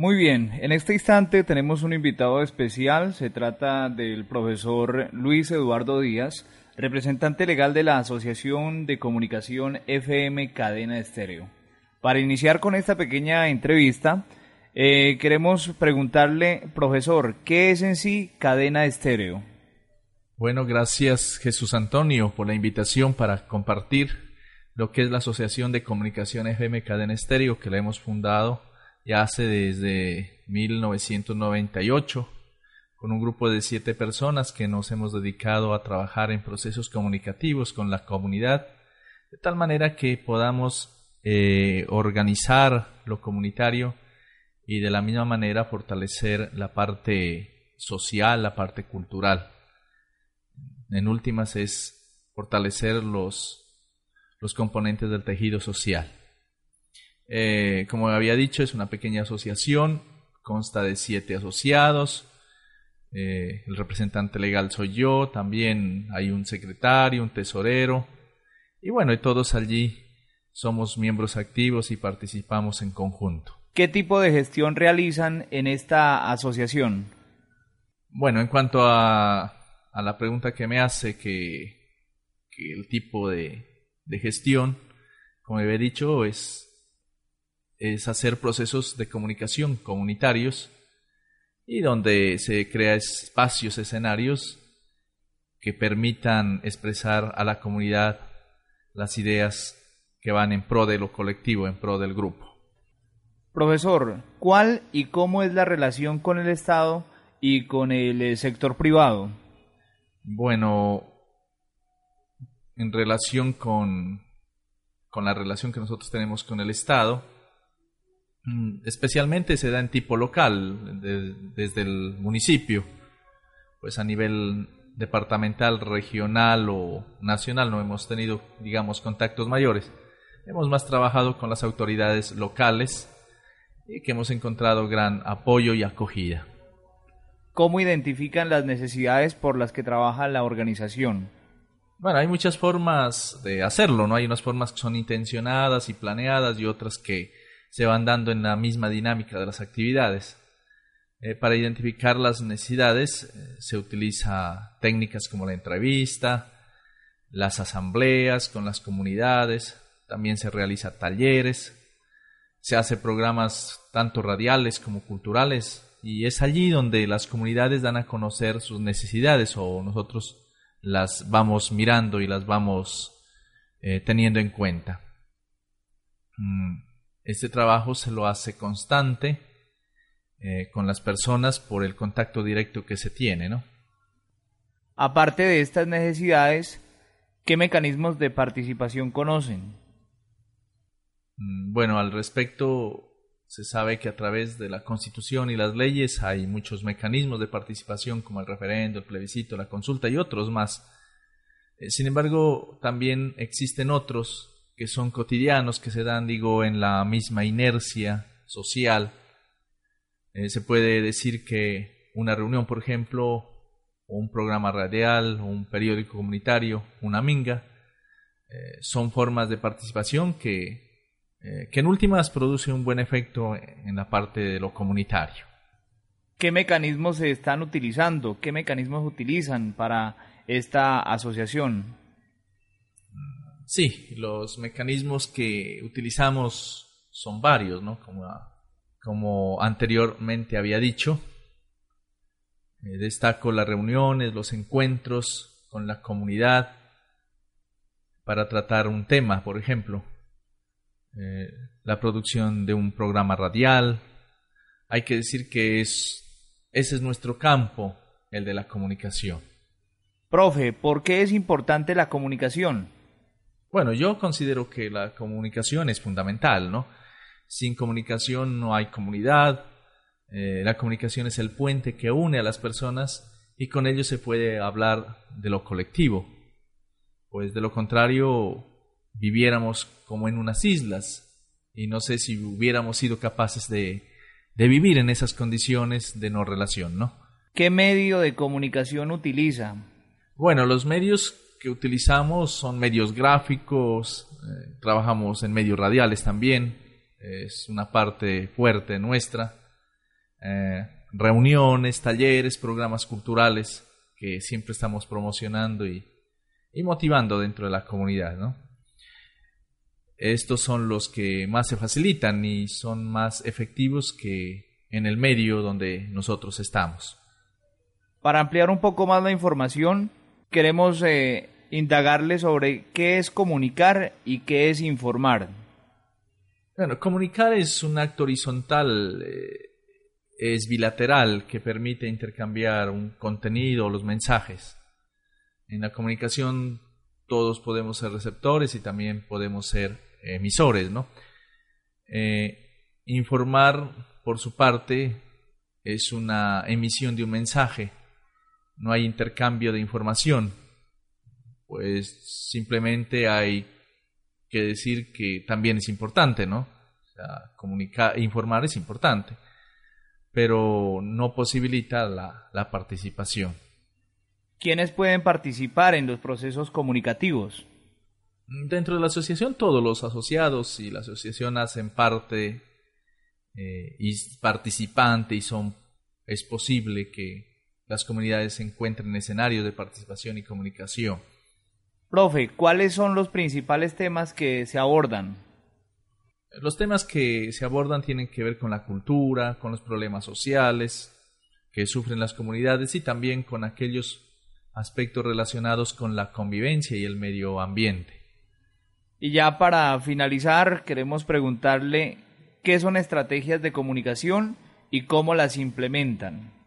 Muy bien, en este instante tenemos un invitado especial, se trata del profesor Luis Eduardo Díaz, representante legal de la Asociación de Comunicación FM Cadena Estéreo. Para iniciar con esta pequeña entrevista, eh, queremos preguntarle, profesor, ¿qué es en sí Cadena Estéreo? Bueno, gracias Jesús Antonio por la invitación para compartir lo que es la Asociación de Comunicación FM Cadena Estéreo, que la hemos fundado ya hace desde 1998 con un grupo de siete personas que nos hemos dedicado a trabajar en procesos comunicativos con la comunidad, de tal manera que podamos eh, organizar lo comunitario y de la misma manera fortalecer la parte social, la parte cultural. En últimas es fortalecer los, los componentes del tejido social. Eh, como había dicho, es una pequeña asociación, consta de siete asociados. Eh, el representante legal soy yo, también hay un secretario, un tesorero. Y bueno, todos allí somos miembros activos y participamos en conjunto. ¿Qué tipo de gestión realizan en esta asociación? Bueno, en cuanto a, a la pregunta que me hace, que, que el tipo de, de gestión, como he dicho, es es hacer procesos de comunicación comunitarios y donde se crea espacios, escenarios que permitan expresar a la comunidad las ideas que van en pro de lo colectivo, en pro del grupo. Profesor, ¿cuál y cómo es la relación con el Estado y con el eh, sector privado? Bueno, en relación con, con la relación que nosotros tenemos con el Estado, especialmente se da en tipo local, desde el municipio, pues a nivel departamental, regional o nacional no hemos tenido, digamos, contactos mayores. Hemos más trabajado con las autoridades locales y que hemos encontrado gran apoyo y acogida. ¿Cómo identifican las necesidades por las que trabaja la organización? Bueno, hay muchas formas de hacerlo, ¿no? Hay unas formas que son intencionadas y planeadas y otras que se van dando en la misma dinámica de las actividades. Eh, para identificar las necesidades eh, se utiliza técnicas como la entrevista, las asambleas con las comunidades, también se realiza talleres, se hace programas tanto radiales como culturales y es allí donde las comunidades dan a conocer sus necesidades o nosotros las vamos mirando y las vamos eh, teniendo en cuenta. Mm. Este trabajo se lo hace constante eh, con las personas por el contacto directo que se tiene, ¿no? Aparte de estas necesidades, ¿qué mecanismos de participación conocen? Mm, bueno, al respecto, se sabe que a través de la Constitución y las leyes hay muchos mecanismos de participación como el referendo, el plebiscito, la consulta y otros más. Eh, sin embargo, también existen otros que son cotidianos, que se dan, digo, en la misma inercia social. Eh, se puede decir que una reunión, por ejemplo, un programa radial, un periódico comunitario, una minga, eh, son formas de participación que, eh, que en últimas producen un buen efecto en la parte de lo comunitario. ¿Qué mecanismos se están utilizando? ¿Qué mecanismos utilizan para esta asociación? Sí, los mecanismos que utilizamos son varios, ¿no? Como, como anteriormente había dicho. Eh, destaco las reuniones, los encuentros con la comunidad para tratar un tema, por ejemplo, eh, la producción de un programa radial. Hay que decir que es, ese es nuestro campo, el de la comunicación. Profe, ¿por qué es importante la comunicación? Bueno, yo considero que la comunicación es fundamental, ¿no? Sin comunicación no hay comunidad. Eh, la comunicación es el puente que une a las personas y con ello se puede hablar de lo colectivo. Pues de lo contrario viviéramos como en unas islas y no sé si hubiéramos sido capaces de, de vivir en esas condiciones de no relación, ¿no? ¿Qué medio de comunicación utiliza? Bueno, los medios que utilizamos son medios gráficos, eh, trabajamos en medios radiales también, es una parte fuerte nuestra, eh, reuniones, talleres, programas culturales que siempre estamos promocionando y, y motivando dentro de la comunidad, ¿no? Estos son los que más se facilitan y son más efectivos que en el medio donde nosotros estamos. Para ampliar un poco más la información, queremos eh, indagarle sobre qué es comunicar y qué es informar. Bueno, comunicar es un acto horizontal, eh, es bilateral, que permite intercambiar un contenido los mensajes. En la comunicación todos podemos ser receptores y también podemos ser emisores, ¿no? Eh, informar, por su parte, es una emisión de un mensaje, no hay intercambio de información, pues simplemente hay que decir que también es importante, ¿no? O sea, comunicar, informar es importante, pero no posibilita la, la participación. ¿Quiénes pueden participar en los procesos comunicativos? Dentro de la asociación todos los asociados y la asociación hacen parte eh, y participante y son es posible que las comunidades se encuentren en escenarios de participación y comunicación. Profe, ¿cuáles son los principales temas que se abordan? Los temas que se abordan tienen que ver con la cultura, con los problemas sociales que sufren las comunidades y también con aquellos aspectos relacionados con la convivencia y el medio ambiente. Y ya para finalizar, queremos preguntarle qué son estrategias de comunicación y cómo las implementan.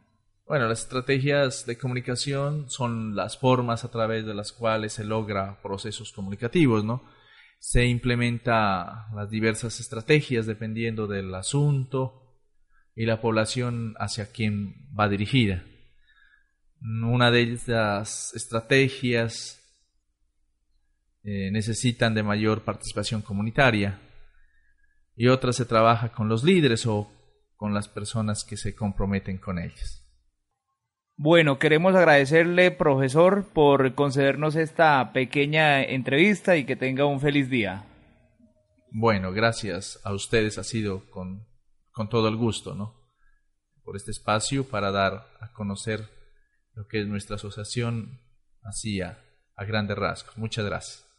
Bueno, las estrategias de comunicación son las formas a través de las cuales se logra procesos comunicativos, ¿no? Se implementa las diversas estrategias dependiendo del asunto y la población hacia quien va dirigida. Una de esas estrategias eh, necesitan de mayor participación comunitaria y otras se trabaja con los líderes o con las personas que se comprometen con ellas. Bueno, queremos agradecerle, profesor, por concedernos esta pequeña entrevista y que tenga un feliz día. Bueno, gracias a ustedes, ha sido con, con todo el gusto, ¿no? Por este espacio para dar a conocer lo que nuestra asociación hacía a grandes rasgos. Muchas gracias.